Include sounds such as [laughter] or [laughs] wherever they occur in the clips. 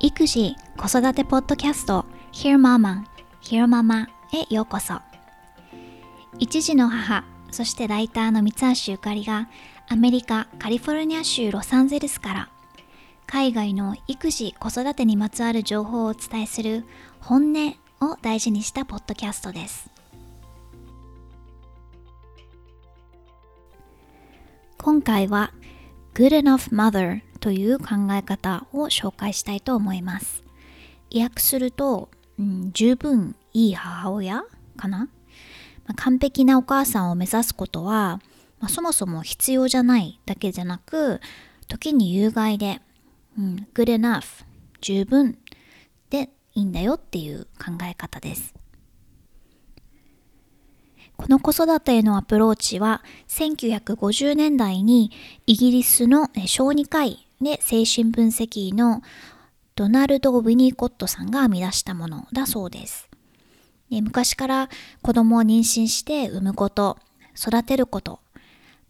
育児・子育てポッドキャスト Hear Mama, Hear Mama へようこそ。一児の母そしてライターの三橋ゆかりがアメリカ・カリフォルニア州ロサンゼルスから海外の育児・子育てにまつわる情報をお伝えする本音を大事にしたポッドキャストです。今回は Good Enough Mother という考え方を紹介したいと思います。訳すると、うん、十分いい母親かな、まあ、完璧なお母さんを目指すことは、まあ、そもそも必要じゃないだけじゃなく、時に有害で、うん、good enough 十分でいいんだよっていう考え方です。この子育てへのアプローチは1950年代にイギリスの小児科医で精神分析医のドナルド・ウィニーコットさんが編み出したものだそうです。昔から子供を妊娠して産むこと、育てること、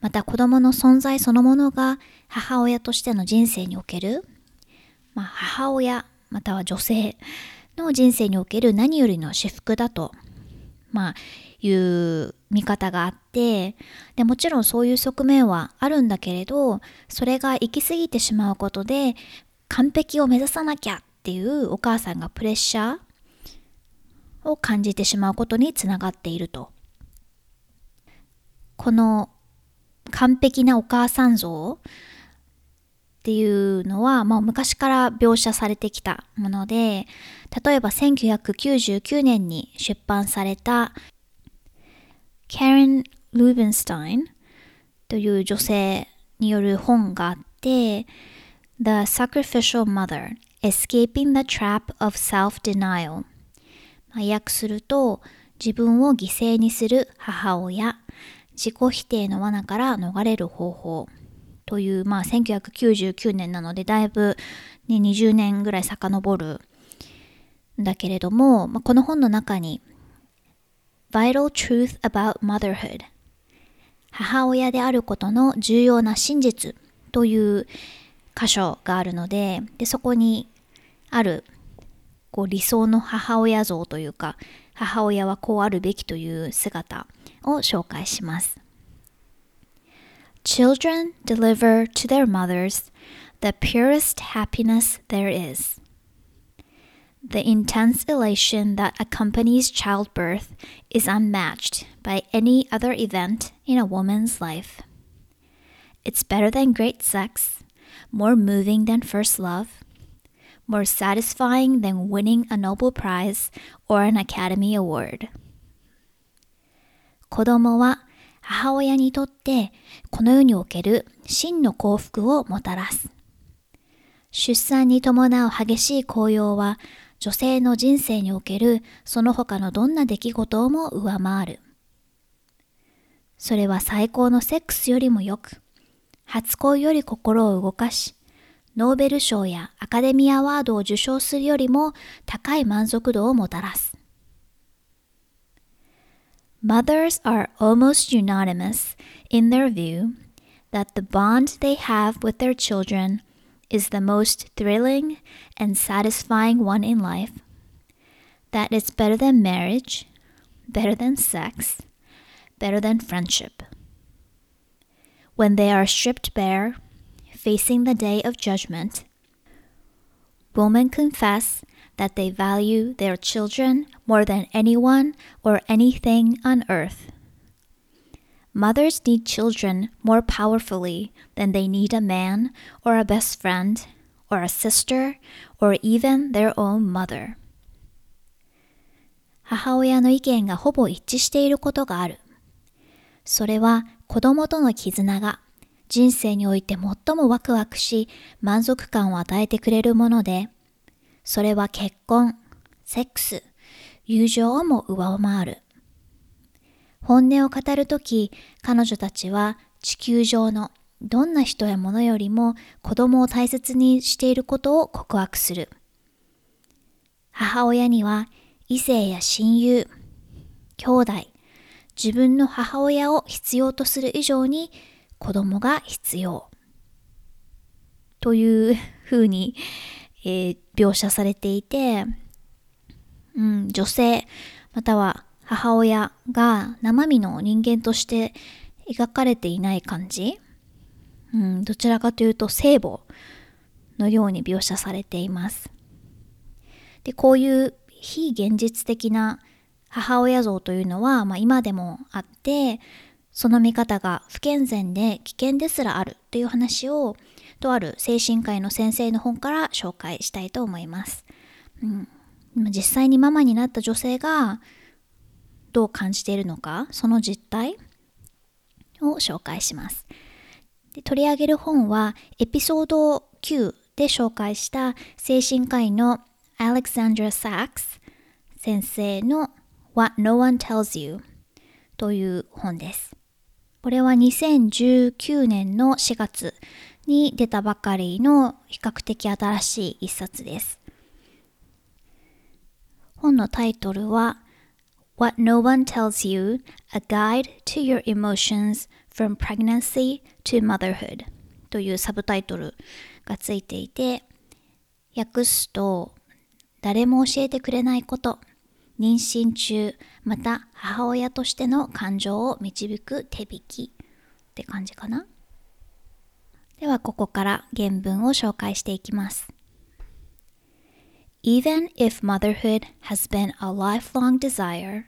また子供の存在そのものが母親としての人生における、まあ、母親または女性の人生における何よりの私服だと、まあ、いう見方があってでもちろんそういう側面はあるんだけれどそれが行き過ぎてしまうことで完璧を目指さなきゃっていうお母さんがプレッシャーを感じてしまうことにつながっていると。この完璧なお母さん像っていうのは、まあ、昔から描写されてきたもので例えば1999年に出版された Karen Rubenstein という女性による本があって The Sacrificial Mother Escaping the Trap of Self-Denial 訳すると自分を犠牲にする母親自己否定の罠から逃れる方法。という、まあ、1999年なのでだいぶ、ね、20年ぐらい遡るんだけれども、まあ、この本の中に Vital Truth About Motherhood 母親であることの重要な真実という箇所があるのででそこにあるこう理想の母親像というか母親はこうあるべきという姿を紹介します。Children deliver to their mothers the purest happiness there is The intense elation that accompanies childbirth is unmatched by any other event in a woman's life. It's better than great sex, more moving than first love, more satisfying than winning a Nobel Prize or an Academy Award. 子供は 母親にとってこの世における真の幸福をもたらす。出産に伴う激しい紅葉は女性の人生におけるその他のどんな出来事をも上回る。それは最高のセックスよりもよく、初恋より心を動かし、ノーベル賞やアカデミーアワードを受賞するよりも高い満足度をもたらす。Mothers are almost unanimous in their view that the bond they have with their children is the most thrilling and satisfying one in life, that it's better than marriage, better than sex, better than friendship. When they are stripped bare, facing the day of judgment, women confess that they value their children more than anyone or anything on earth. Mothers need children more powerfully than they need a man or a best friend or a sister or even their own mother. 母親の意見がほぼ一致していることがある。それは子供との絆が人生において最もワクワクし満足感を与えてくれるもので、それは結婚、セックス、友情をも上回る。本音を語るとき、彼女たちは地球上のどんな人や物よりも子供を大切にしていることを告白する。母親には異性や親友、兄弟、自分の母親を必要とする以上に子供が必要。というふうに、えー、描写されていて、うん、女性または母親が生身の人間として描かれていない感じ、うん、どちらかというと聖母のように描写されています。でこういう非現実的な母親像というのは、まあ、今でもあってその見方が不健全で危険ですらあるという話をとある精神科医の先生の本から紹介したいと思います。うん、実際にママになった女性がどう感じているのかその実態を紹介します。で取り上げる本はエピソード9で紹介した精神科医の Alexandra Sachs 先生の What No One Tells You という本です。これは2019年の4月に出たばかりの比較的新しい一冊です。本のタイトルは What No One Tells You A Guide to Your Emotions from Pregnancy to Motherhood というサブタイトルがついていて訳すと誰も教えてくれないこと妊娠中また母親としての感情を導く手引きって感じかな？ではここから原文を紹介していきます Even if motherhood has been a lifelong desire,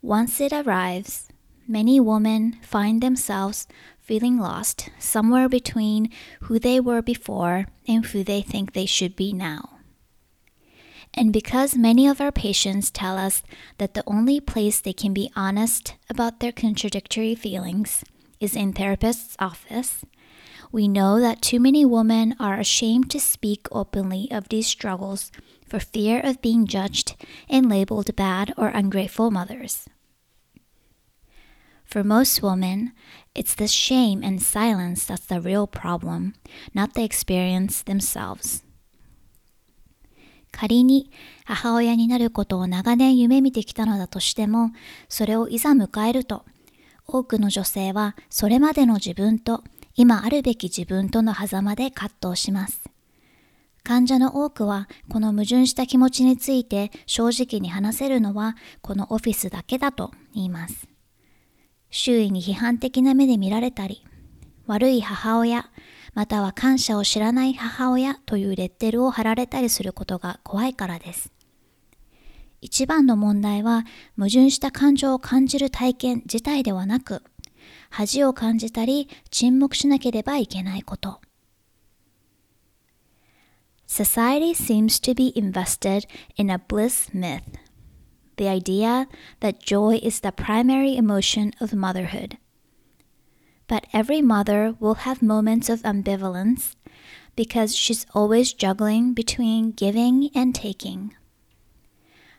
once it arrives, many women find themselves feeling lost somewhere between who they were before and who they think they should be now. And because many of our patients tell us that the only place they can be honest about their contradictory feelings is in therapist's office, we know that too many women are ashamed to speak openly of these struggles for fear of being judged and labeled bad or ungrateful mothers. For most women, it's the shame and silence that's the real problem, not the experience themselves. 仮に母親になることを長年夢見てきたのだとしても、それをいざ迎えると、多くの女性はそれまでの自分と 今あるべき自分との狭間で葛藤します。患者の多くはこの矛盾した気持ちについて正直に話せるのはこのオフィスだけだと言います。周囲に批判的な目で見られたり、悪い母親、または感謝を知らない母親というレッテルを貼られたりすることが怖いからです。一番の問題は矛盾した感情を感じる体験自体ではなく、恥を感じたり沈黙しなければいけないこと。Society seems to be invested in a bliss myth, the idea that joy is the primary emotion of motherhood. But every mother will have moments of ambivalence because she's always juggling between giving and taking.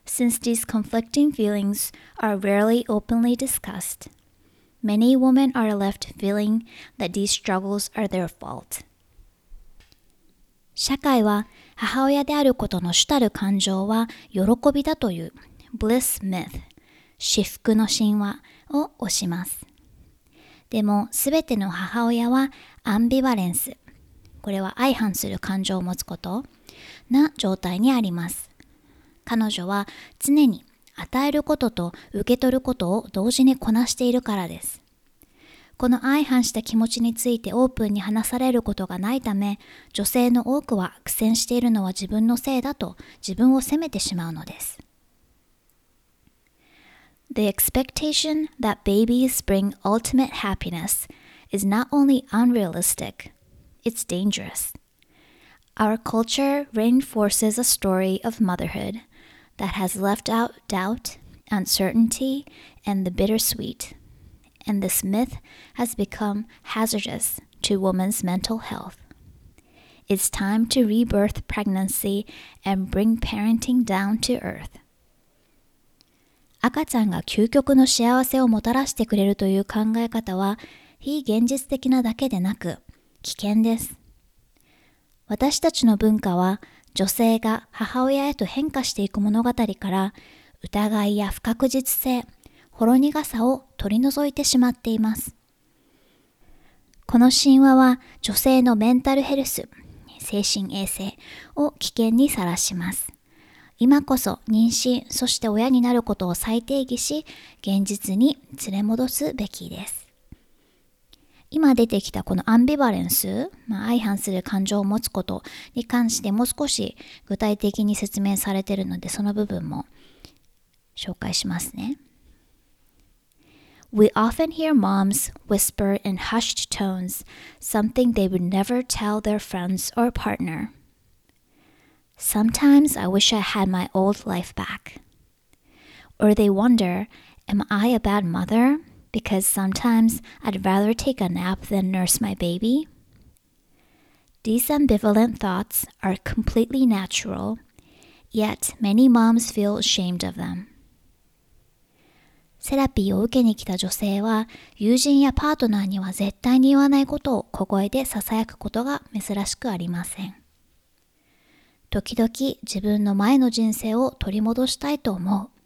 Since these conflicting feelings are rarely openly discussed, many women are left feeling that these struggles are their fault. 社会は母親であることの主たる感情は喜びだという bliss myth 至福の神話を推します。でもすべての母親はアンビバレンスこれは相反する感情を持つことな状態にあります。彼女は常に与えることと受け取ることを同時にこなしているからです。この相反した気持ちについてオープンに話されることがないため、女性の多くは苦戦しているのは自分のせいだと自分を責めてしまうのです。The expectation that babies bring ultimate happiness is not only unrealistic, it's dangerous. Our culture reinforces a story of motherhood that has left out doubt, uncertainty, and the bittersweet. and this myth has become hazardous to women's mental health. It's time to rebirth pregnancy and bring parenting down to earth. 赤ちゃんが究極の幸せをもたらしてくれるという考え方は非現実的なだけでなく危険です。私たちの文化は 女性が母親へと変化していく物語から疑いや不確実性、ほろ苦さを取り除いてしまっています。この神話は女性のメンタルヘルス、精神衛生を危険にさらします。今こそ妊娠、そして親になることを再定義し、現実に連れ戻すべきです。今出てきたこのアンビバレンス、まあ、相反する感情を持つことに関してもう少し具体的に説明されているので、その部分も紹介しますね。We often hear moms whisper in hushed tones something they would never tell their friends or partner. Sometimes I wish I had my old life back. Or they wonder, am I a bad mother? Because sometimes I'd rather take a nap than nurse my baby. These ambivalent thoughts are completely natural, yet many moms feel ashamed of them. セラピーを受けに来た女性は友人やパートナーには絶対に言わないことを小声で囁くことが珍しくありません。時々自分の前の人生を取り戻したいと思う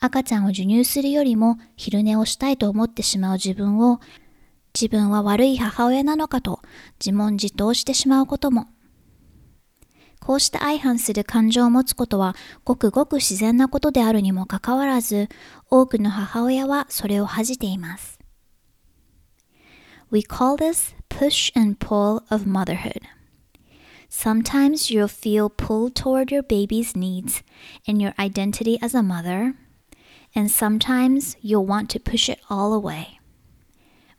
赤ちゃんを授乳するよりも昼寝をしたいと思ってしまう自分を自分は悪い母親なのかと自問自答してしまうこともこうした相反する感情を持つことはごくごく自然なことであるにもかかわらず、多くの母親はそれを恥じています。We call this push and pull of motherhood. Sometimes you'll feel pulled toward your baby's needs and your identity as a mother, and sometimes you'll want to push it all away.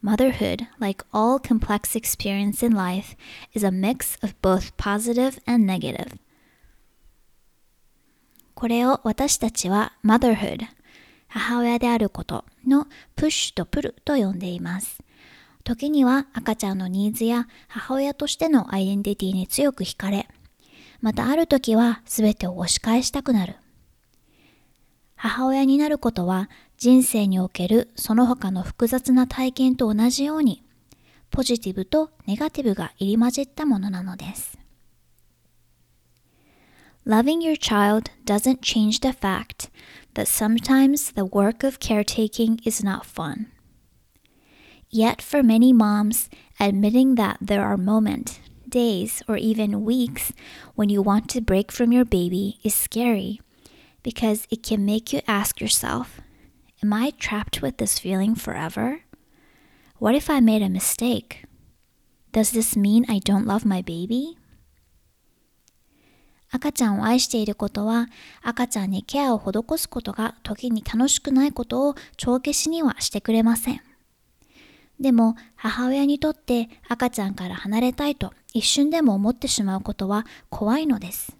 Motherhood, like all complex experience in life, is a mix of both positive and negative. これを私たちは motherhood 母親であることのプッシュとプルと呼んでいます。時には赤ちゃんのニーズや母親としてのアイデンティティに強く惹かれ、またある時は全てを押し返したくなる。母親になることは人生におけるその他の複雑な体験と同じようにポジティブとネガティブが入り混じったものなのです。Loving your child doesn't change the fact that sometimes the work of caretaking is not fun. Yet for many moms, admitting that there are moments, days, or even weeks when you want to break from your baby is scary because it can make you ask yourself, Am I trapped with this feeling forever? What if I made a mistake? Does this mean I don't love my baby? 赤ちゃんを愛していることは赤ちゃんにケアを施すことが時に楽しくないことを帳消しにはしてくれません。でも母親にとって赤ちゃんから離れたいと一瞬でも思ってしまうことは怖いのです。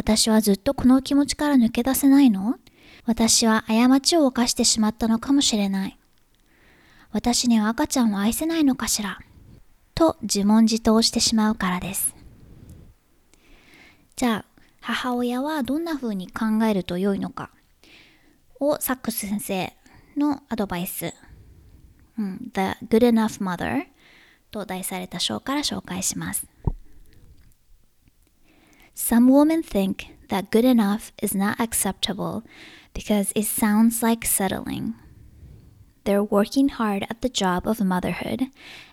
私はずっとこの気持ちから抜け出せないの？私は過ちを犯してしまったのかもしれない。私には赤ちゃんを愛せないのかしら？と自問自答してしまうからです。じゃあ、母親はどんな風に考えると良いのか？をサックス先生のアドバイス、うん、The Good Enough Mother と題された章から紹介します。Some women think that good enough is not acceptable because it sounds like settling. They're working hard at the job of motherhood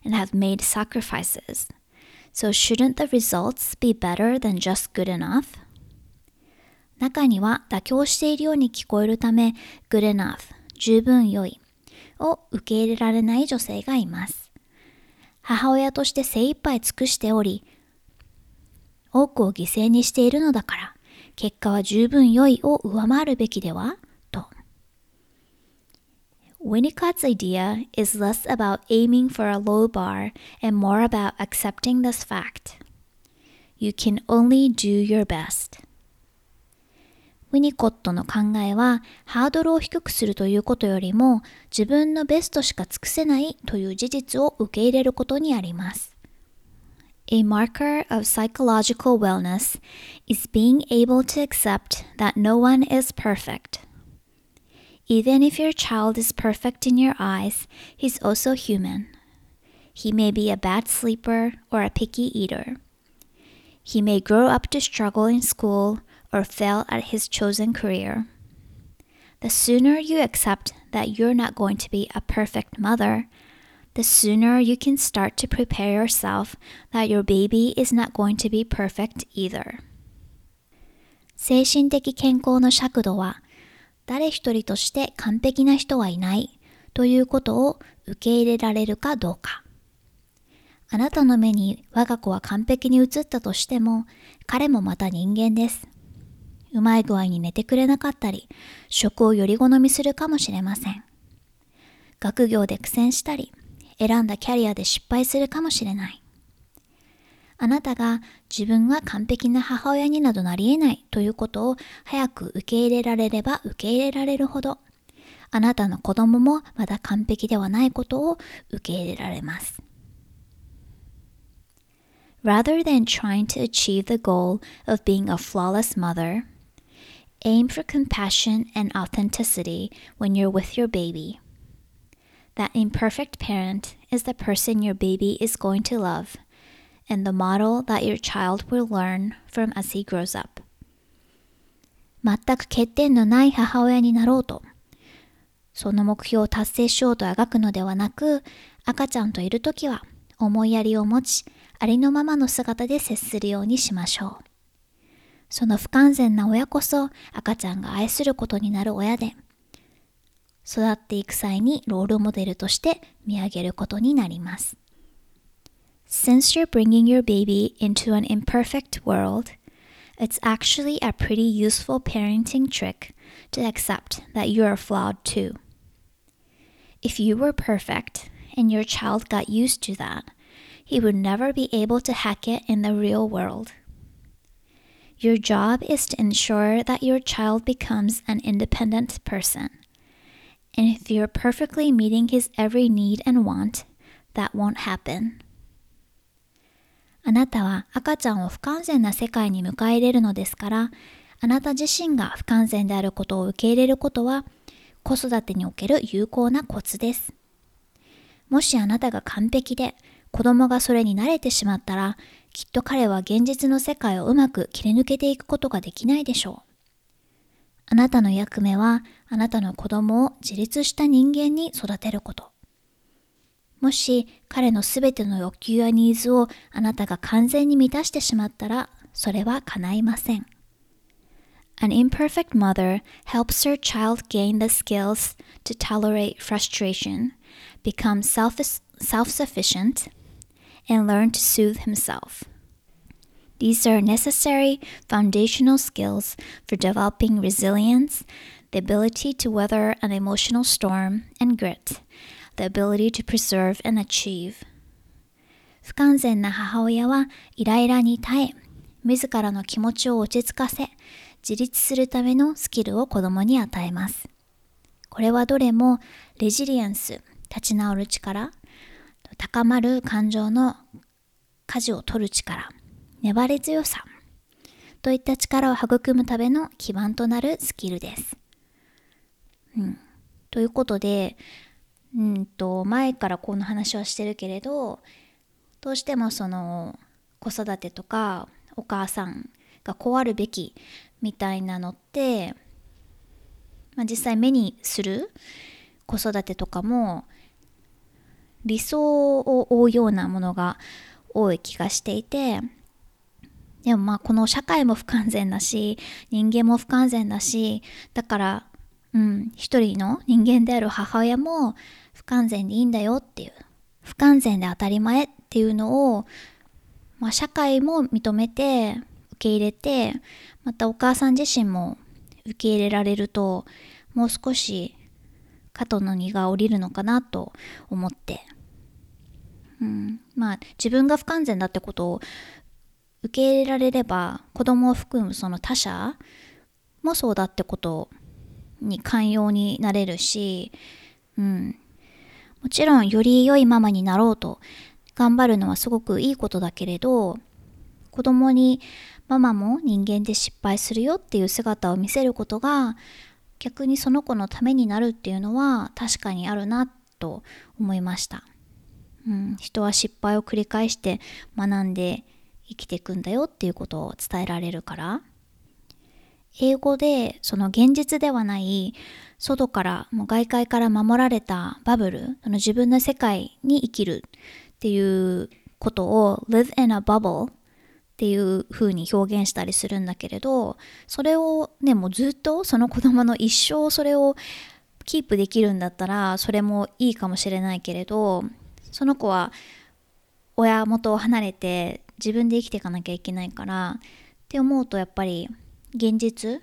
and have made sacrifices. So shouldn't the results be better than just good enough? 中には妥協しているように聞こえるため good enough 十分良いを受け入れられない女性がいます。母親として精一杯尽くしており、 多くを犠牲にしているのだから、結果は十分良いを上回るべきではと。Winnicott's idea is less about aiming for a low bar and more about accepting this fact. You can only do your best. ウィニコットの考えはハードルを低くするということよりも自分のベストしか尽くせないという事実を受け入れることにあります。A marker of psychological wellness is being able to accept that no one is perfect. Even if your child is perfect in your eyes, he's also human. He may be a bad sleeper or a picky eater. He may grow up to struggle in school or fail at his chosen career. The sooner you accept that you're not going to be a perfect mother, the sooner you can start to prepare yourself that your baby is not going to be perfect either. 精神的健康の尺度は誰一人として完璧な人はいないということを受け入れられるかどうか。あなたの目に我が子は完璧に映ったとしても彼もまた人間です。うまい具合に寝てくれなかったり、食をより好みするかもしれません。学業で苦戦したり、選んだキャリアで失敗するかもしれない。あなたが自分は完璧な母親になどなり得ないということを早く受け入れられれば受け入れられるほど、あなたの子供もまだ完璧ではないことを受け入れられます。Rather than trying to achieve the goal of being a flawless mother, aim for compassion and authenticity when you're with your baby. That imperfect parent is the person your baby is going to love and the model that your child will learn from as he grows up. 全く欠点のない母親になろうと、その目標を達成しようとあがくのではなく、赤ちゃんといるときは思いやりを持ち、ありのままの姿で接するようにしましょう。その不完全な親こそ赤ちゃんが愛することになる親で、育っていく際にロールモデルとして見上げることになります。Since you're bringing your baby into an imperfect world, it's actually a pretty useful parenting trick to accept that you are flawed too. If you were perfect and your child got used to that, he would never be able to hack it in the real world. Your job is to ensure that your child becomes an independent person. And if you're perfectly meeting his every need and want, that won't happen. あなたは赤ちゃんを不完全な世界に迎え入れるのですから、あなた自身が不完全であることを受け入れることは、子育てにおける有効なコツです。もしあなたが完璧で、子供がそれに慣れてしまったら、きっと彼は現実の世界をうまく切り抜けていくことができないでしょう。あなたの役目は、あなたの子供を自立した人間に育てること。もし彼のすべての欲求やニーズをあなたが完全に満たしてしまったら、それは叶いません。An imperfect mother helps her child gain the skills to tolerate frustration, become self sufficient, and learn to soothe himself. These are necessary foundational skills for developing resilience, the ability to weather an emotional storm, and grit, the ability to preserve and achieve. 不完全な母親はイライラに耐え、自らの気持ちを落ち着かせ、自立するためのスキルを子供に与えます。これはどれもレジリエンス、立ち直る力、高まる感情の舵を取る力、粘り強さといった力を育むための基盤となるスキルです。うん、ということで、うんと前からこの話はしてるけれどどうしてもその子育てとかお母さんがこうあるべきみたいなのって、まあ、実際目にする子育てとかも理想を追うようなものが多い気がしていてでもまあこの社会も不完全だし人間も不完全だしだからうん一人の人間である母親も不完全でいいんだよっていう不完全で当たり前っていうのを、まあ、社会も認めて受け入れてまたお母さん自身も受け入れられるともう少し肩の荷が下りるのかなと思って、うん、まあ自分が不完全だってことを受け入れられれば子供を含むその他者もそうだってことに寛容になれるし、うん、もちろんより良いママになろうと頑張るのはすごくいいことだけれど子供にママも人間で失敗するよっていう姿を見せることが逆にその子のためになるっていうのは確かにあるなと思いました、うん、人は失敗を繰り返して学んで生きていくんだよっていうことを伝えられるから。英語でその現実ではない外からもう外界から守られたバブルその自分の世界に生きるっていうことを live in a bubble っていう風に表現したりするんだけれどそれをねもうずっとその子供の一生それをキープできるんだったらそれもいいかもしれないけれどその子は親元を離れて自分で生きていかなきゃいけないからって思うとやっぱり現実、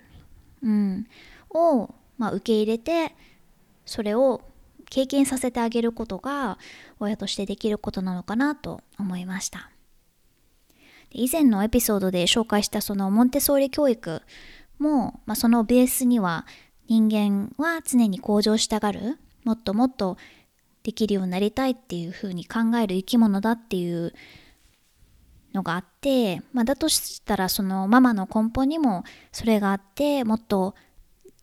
うん、を、まあ、受け入れてそれを経験させてあげることが親としてできることなのかなと思いました。以前のエピソードで紹介したそのモンテソーリ教育も、まあ、そのベースには人間は常に向上したがるもっともっとできるようになりたいっていうふうに考える生き物だっていうのがあって、まあ、だとしたらそのママの根本にもそれがあってもっと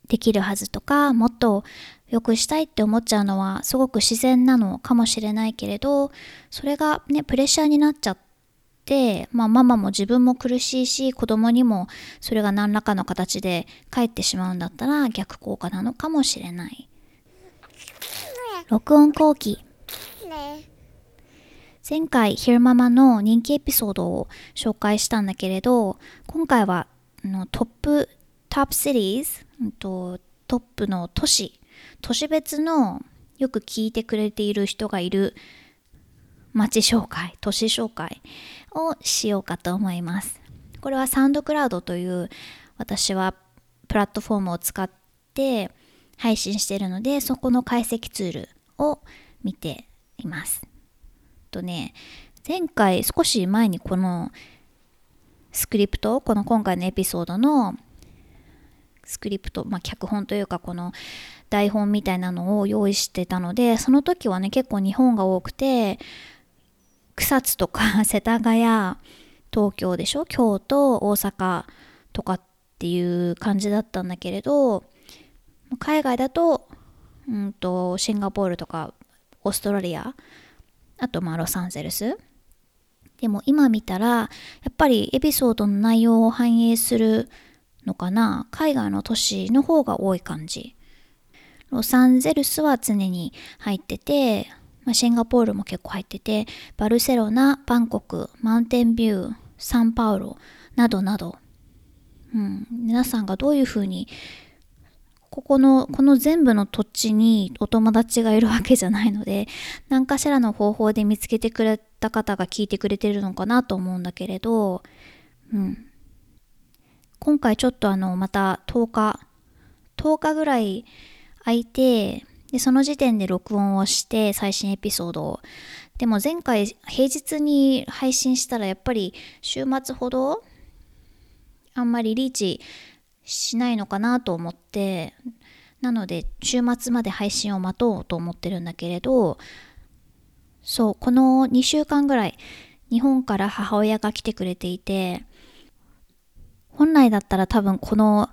できるはずとかもっと良くしたいって思っちゃうのはすごく自然なのかもしれないけれどそれがねプレッシャーになっちゃって、まあ、ママも自分も苦しいし子供にもそれが何らかの形で返ってしまうんだったら逆効果なのかもしれない。録音後期前回ヒルママの人気エピソードを紹介したんだけれど今回はのトップトップシリーズトップの都市都市別のよく聞いてくれている人がいる街紹介都市紹介をしようかと思います。これはサウンドクラウドという私はプラットフォームを使って配信しているのでそこの解析ツールを見ています。とね、前回少し前にこのスクリプト、この今回のエピソードのスクリプト、まあ、脚本というかこの台本みたいなのを用意してたので、その時はね、結構日本が多くて、草津とか [laughs] 世田谷、東京でしょ？京都、大阪とかっていう感じだったんだけれど、海外だと、うんと、シンガポールとかオーストラリアあとまあロサンゼルス。でも今見たらやっぱりエピソードの内容を反映するのかな。海外の都市の方が多い感じ。ロサンゼルスは常に入ってて、まあ、シンガポールも結構入っててバルセロナバンコクマウンテンビューサンパウロなどなど、うん、皆さんがどういうふうにここの、この全部の土地にお友達がいるわけじゃないので、何かしらの方法で見つけてくれた方が聞いてくれてるのかなと思うんだけれど、うん。今回ちょっとあの、また10日、10日ぐらい空いて、で、その時点で録音をして最新エピソードを。でも前回平日に配信したらやっぱり週末ほどあんまりリーチしないのかなと思ってなので週末まで配信を待とうと思ってるんだけれどそうこの2週間ぐらい日本から母親が来てくれていて本来だったら多分この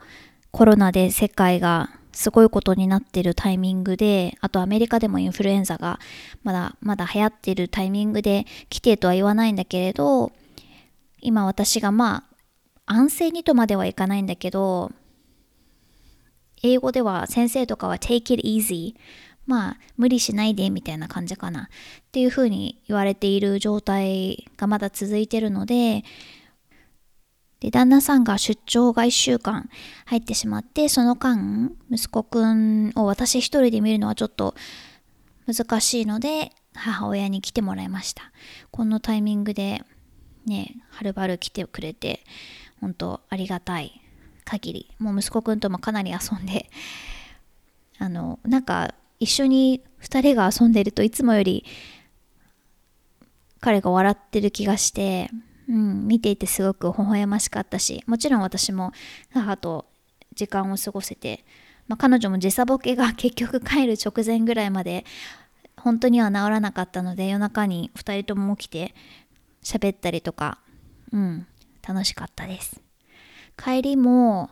コロナで世界がすごいことになってるタイミングであとアメリカでもインフルエンザがまだまだ流行ってるタイミングで来てとは言わないんだけれど今私がまあ安静にとまではいかないんだけど、英語では先生とかは take it easy まあ無理しないでみたいな感じかな。っていうふうに言われている状態がまだ続いてるのでで旦那さんが出張が1週間入ってしまってその間息子くんを私一人で見るのはちょっと難しいので母親に来てもらいました。このタイミングでねはるばる来てくれて本当ありがたい限り。もう息子くんともかなり遊んで [laughs] あのなんか一緒に2人が遊んでるといつもより彼が笑ってる気がして、うん、見ていてすごく微笑ましかったしもちろん私も母と時間を過ごせて、まあ、彼女も時差ボケが [laughs] 結局帰る直前ぐらいまで本当には治らなかったので夜中に2人とも起きて喋ったりとか、うん、楽しかったです。帰りも、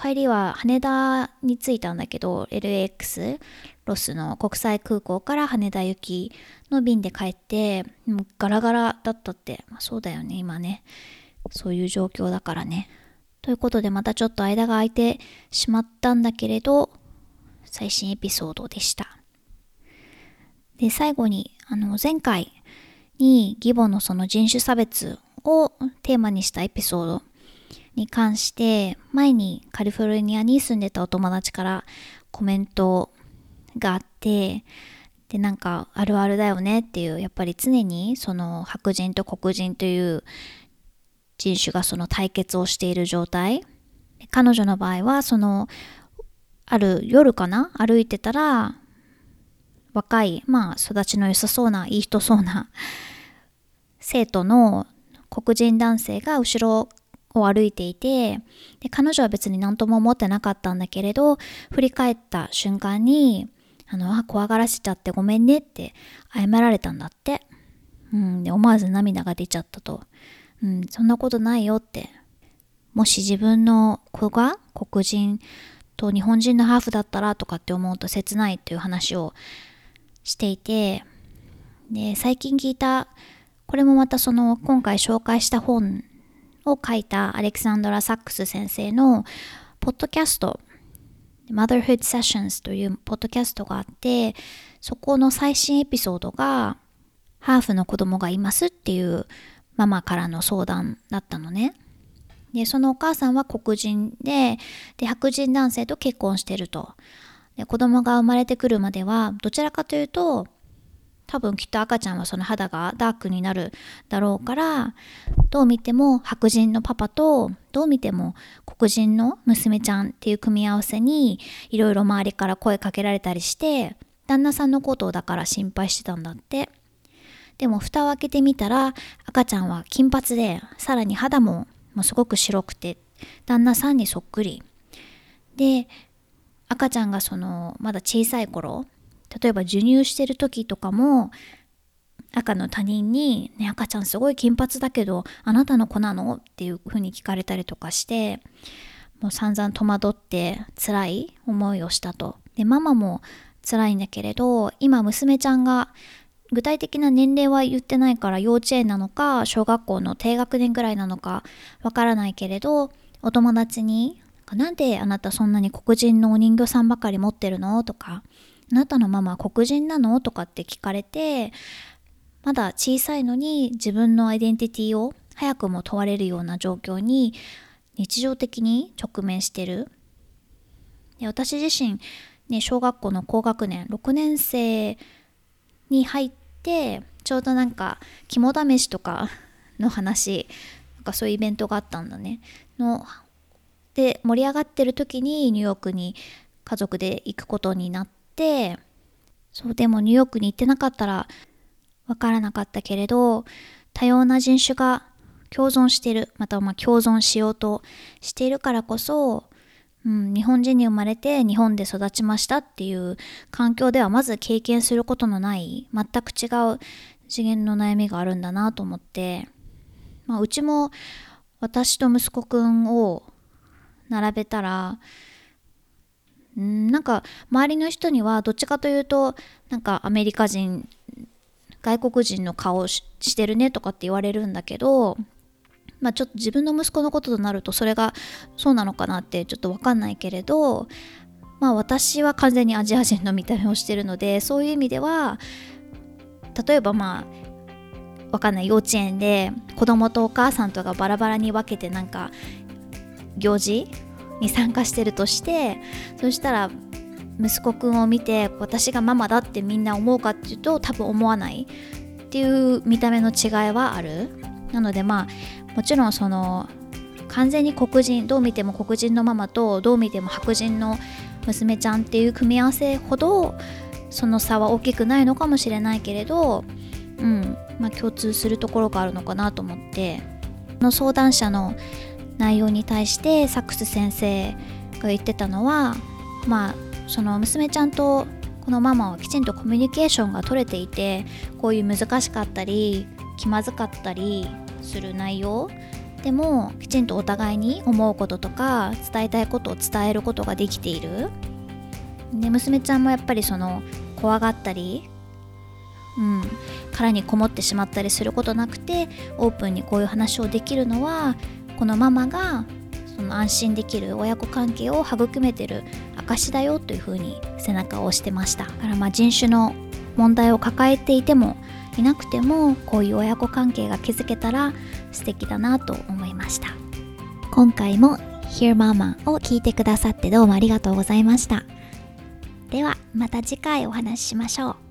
帰りは羽田に着いたんだけど、LAX、ロスの国際空港から羽田行きの便で帰って、もうガラガラだったって、まあ、そうだよね、今ね。そういう状況だからね。ということでまたちょっと間が空いてしまったんだけれど最新エピソードでした。で最後にあの前回に義母のその人種差別をテーマにしたエピソードに関して前にカリフォルニアに住んでたお友達からコメントがあってでなんかあるあるだよねっていうやっぱり常にその白人と黒人という人種がその対決をしている状態。彼女の場合はそのある夜かな歩いてたら若いまあ育ちの良さそうないい人そうな生徒の黒人男性が後ろを歩いていてで彼女は別に何とも思ってなかったんだけれど振り返った瞬間にあのあ怖がらせちゃってごめんねって謝られたんだって、うん、で思わず涙が出ちゃったと、うん、そんなことないよって。もし自分の子が黒人と日本人のハーフだったらとかって思うと切ないっていう話をしていてで最近聞いたこれもまたその今回紹介した本を書いたアレクサンドラ・サックス先生のポッドキャスト Motherhood Sessions というポッドキャストがあってそこの最新エピソードがハーフの子供がいますっていうママからの相談だったのね。でそのお母さんは黒人でで白人男性と結婚してるとで子供が生まれてくるまではどちらかというと多分きっと赤ちゃんはその肌がダークになるだろうからどう見ても白人のパパとどう見ても黒人の娘ちゃんっていう組み合わせにいろいろ周りから声かけられたりして旦那さんのことをだから心配してたんだって。でも蓋を開けてみたら赤ちゃんは金髪でさらに肌ももうすごく白くて旦那さんにそっくり。で赤ちゃんがそのまだ小さい頃例えば授乳してる時とかも赤の他人に、ね、赤ちゃんすごい金髪だけどあなたの子なの？っていうふうに聞かれたりとかしてもう散々戸惑って辛い思いをしたと。でママも辛いんだけれど今娘ちゃんが具体的な年齢は言ってないから幼稚園なのか小学校の低学年ぐらいなのかわからないけれどお友達に「なんであなたそんなに黒人のお人形さんばかり持ってるの?」とかあなたのママ黒人なの？とかって聞かれて、まだ小さいのに自分のアイデンティティを早くも問われるような状況に日常的に直面してる。で私自身、ね、小学校の高学年、6年生に入って、ちょうどなんか肝試しとかの話、なんかそういうイベントがあったんだね。ので盛り上がってる時にニューヨークに家族で行くことになってそうでもニューヨークに行ってなかったらわからなかったけれど多様な人種が共存しているまたはま共存しようとしているからこそ、うん、日本人に生まれて日本で育ちましたっていう環境ではまず経験することのない全く違う次元の悩みがあるんだなと思って、まあ、うちも私と息子くんを並べたらんなんか周りの人にはどっちかというとなんかアメリカ人外国人の顔してるねとかって言われるんだけどまあちょっと自分の息子のこととなるとそれがそうなのかなってちょっと分かんないけれどまあ私は完全にアジア人の見た目をしてるのでそういう意味では例えばまあわかんない幼稚園で子供とお母さんとかバラバラに分けてなんか行事に参加してるとしてそしたら息子くんを見て私がママだってみんな思うかっていうと多分思わない。っていう見た目の違いはある。なのでまあもちろんその完全に黒人どう見ても黒人のママとどう見ても白人の娘ちゃんっていう組み合わせほどその差は大きくないのかもしれないけれどうんまあ共通するところがあるのかなと思って。の相談者の内容に対してサックス先生が言ってたのはまあその娘ちゃんとこのママはきちんとコミュニケーションが取れていてこういう難しかったり気まずかったりする内容。でもきちんとお互いに思うこととか伝えたいことを伝えることができている。で娘ちゃんもやっぱりその怖がったりうん殻にこもってしまったりすることなくてオープンにこういう話をできるのはこのママがその安心できる親子関係を育めてる証だよというふうに背中を押してました。だからまあ人種の問題を抱えていてもいなくてもこういう親子関係が築けたら素敵だなと思いました。今回も Hear Mama を聞いてくださってどうもありがとうございました。ではまた次回お話ししましょう。